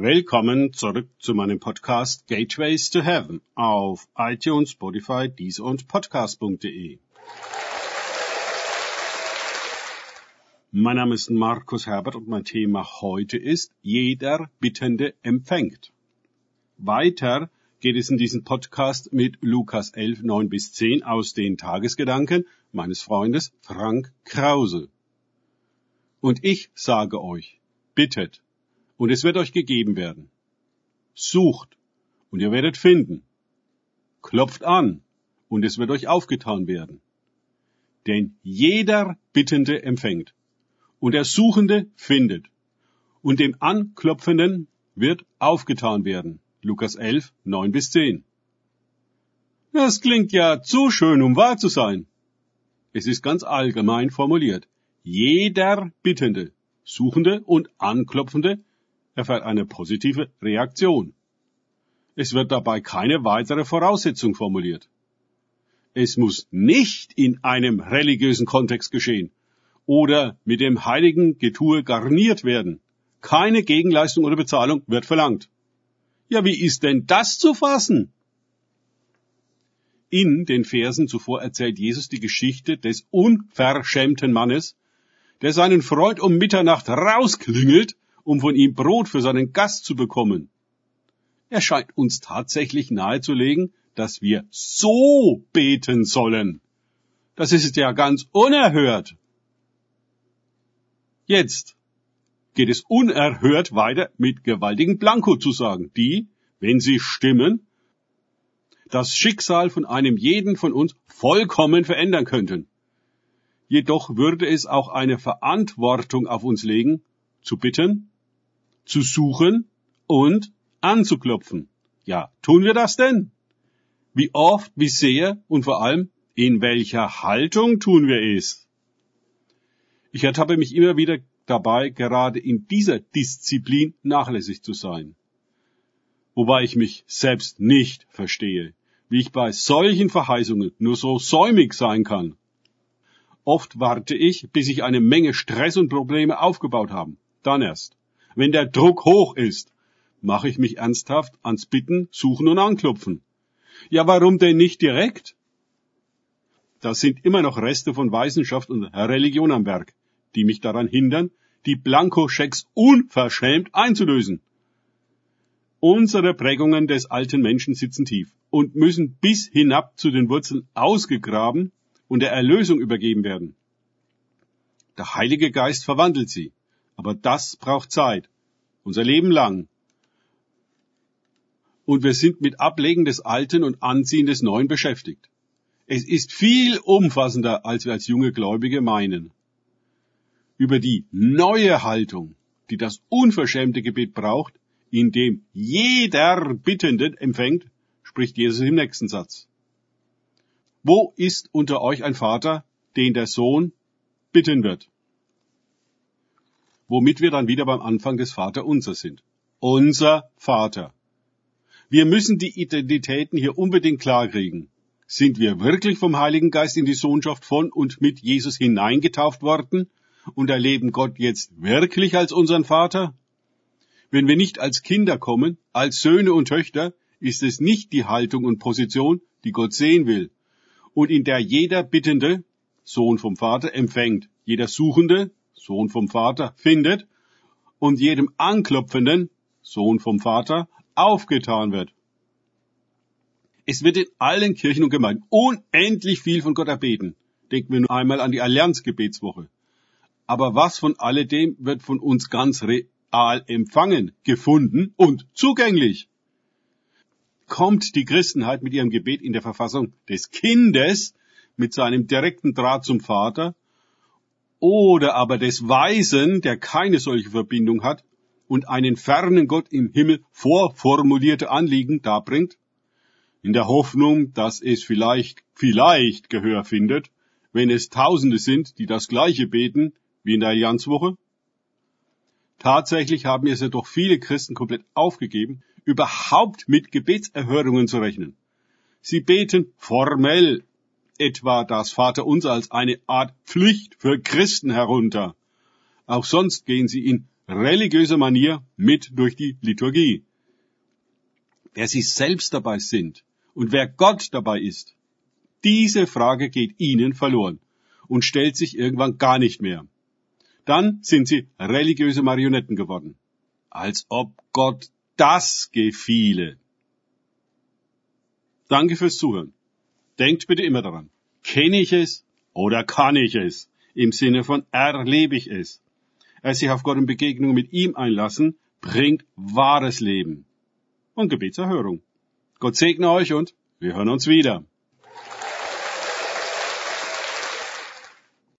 Willkommen zurück zu meinem Podcast Gateways to Heaven auf iTunes, Spotify, Deezer und Podcast.de. Mein Name ist Markus Herbert und mein Thema heute ist Jeder Bittende empfängt. Weiter geht es in diesem Podcast mit Lukas 11, 9 bis 10 aus den Tagesgedanken meines Freundes Frank Krause. Und ich sage euch, bittet, und es wird euch gegeben werden. Sucht, und ihr werdet finden. Klopft an, und es wird euch aufgetan werden. Denn jeder Bittende empfängt, und der Suchende findet, und dem Anklopfenden wird aufgetan werden. Lukas 11, 9 bis 10. Das klingt ja zu schön, um wahr zu sein. Es ist ganz allgemein formuliert. Jeder Bittende, Suchende und Anklopfende erfährt eine positive Reaktion. Es wird dabei keine weitere Voraussetzung formuliert. Es muss nicht in einem religiösen Kontext geschehen oder mit dem heiligen Getue garniert werden. Keine Gegenleistung oder Bezahlung wird verlangt. Ja, wie ist denn das zu fassen? In den Versen zuvor erzählt Jesus die Geschichte des unverschämten Mannes, der seinen Freund um Mitternacht rausklingelt um von ihm Brot für seinen Gast zu bekommen. Er scheint uns tatsächlich nahezulegen, dass wir so beten sollen. Das ist ja ganz unerhört. Jetzt geht es unerhört weiter mit gewaltigen Blankozusagen, die, wenn sie stimmen, das Schicksal von einem jeden von uns vollkommen verändern könnten. Jedoch würde es auch eine Verantwortung auf uns legen, zu bitten, zu suchen und anzuklopfen. Ja, tun wir das denn? Wie oft, wie sehr und vor allem, in welcher Haltung tun wir es? Ich ertappe mich immer wieder dabei, gerade in dieser Disziplin nachlässig zu sein. Wobei ich mich selbst nicht verstehe, wie ich bei solchen Verheißungen nur so säumig sein kann. Oft warte ich, bis sich eine Menge Stress und Probleme aufgebaut haben. Dann erst wenn der Druck hoch ist, mache ich mich ernsthaft ans Bitten, Suchen und Anklopfen. Ja, warum denn nicht direkt? Da sind immer noch Reste von Weisenschaft und Religion am Werk, die mich daran hindern, die Blankoschecks unverschämt einzulösen. Unsere Prägungen des alten Menschen sitzen tief und müssen bis hinab zu den Wurzeln ausgegraben und der Erlösung übergeben werden. Der Heilige Geist verwandelt sie. Aber das braucht Zeit. Unser Leben lang. Und wir sind mit Ablegen des Alten und Anziehen des Neuen beschäftigt. Es ist viel umfassender, als wir als junge Gläubige meinen. Über die neue Haltung, die das unverschämte Gebet braucht, in dem jeder Bittenden empfängt, spricht Jesus im nächsten Satz. Wo ist unter euch ein Vater, den der Sohn bitten wird? Womit wir dann wieder beim Anfang des Vaterunser sind. Unser Vater. Wir müssen die Identitäten hier unbedingt klarkriegen. Sind wir wirklich vom Heiligen Geist in die Sohnschaft von und mit Jesus hineingetauft worden und erleben Gott jetzt wirklich als unseren Vater? Wenn wir nicht als Kinder kommen, als Söhne und Töchter, ist es nicht die Haltung und Position, die Gott sehen will und in der jeder Bittende, Sohn vom Vater, empfängt, jeder Suchende, Sohn vom Vater, findet und jedem Anklopfenden, Sohn vom Vater, aufgetan wird. Es wird in allen Kirchen und Gemeinden unendlich viel von Gott erbeten. Denken wir nur einmal an die Allianzgebetswoche. Aber was von alledem wird von uns ganz real empfangen, gefunden und zugänglich? Kommt die Christenheit mit ihrem Gebet in der Verfassung des Kindes mit seinem direkten Draht zum Vater oder aber des Weisen, der keine solche Verbindung hat und einen fernen Gott im Himmel vorformulierte Anliegen darbringt, in der Hoffnung, dass es vielleicht, vielleicht Gehör findet, wenn es Tausende sind, die das Gleiche beten wie in der Allianzwoche? Tatsächlich haben es ja doch viele Christen komplett aufgegeben, überhaupt mit Gebetserhörungen zu rechnen. Sie beten formell etwa das Vaterunser als eine Art Pflicht für Christen herunter. Auch sonst gehen sie in religiöser Manier mit durch die Liturgie. Wer sie selbst dabei sind und wer Gott dabei ist, diese Frage geht ihnen verloren und stellt sich irgendwann gar nicht mehr. Dann sind sie religiöse Marionetten geworden. Als ob Gott das gefiele. Danke fürs Zuhören. Denkt bitte immer daran. Kenne ich es oder kann ich es? Im Sinne von erlebe ich es. Es sich auf Gott in Begegnung mit ihm einlassen, bringt wahres Leben und Gebetserhörung. Gott segne euch und wir hören uns wieder.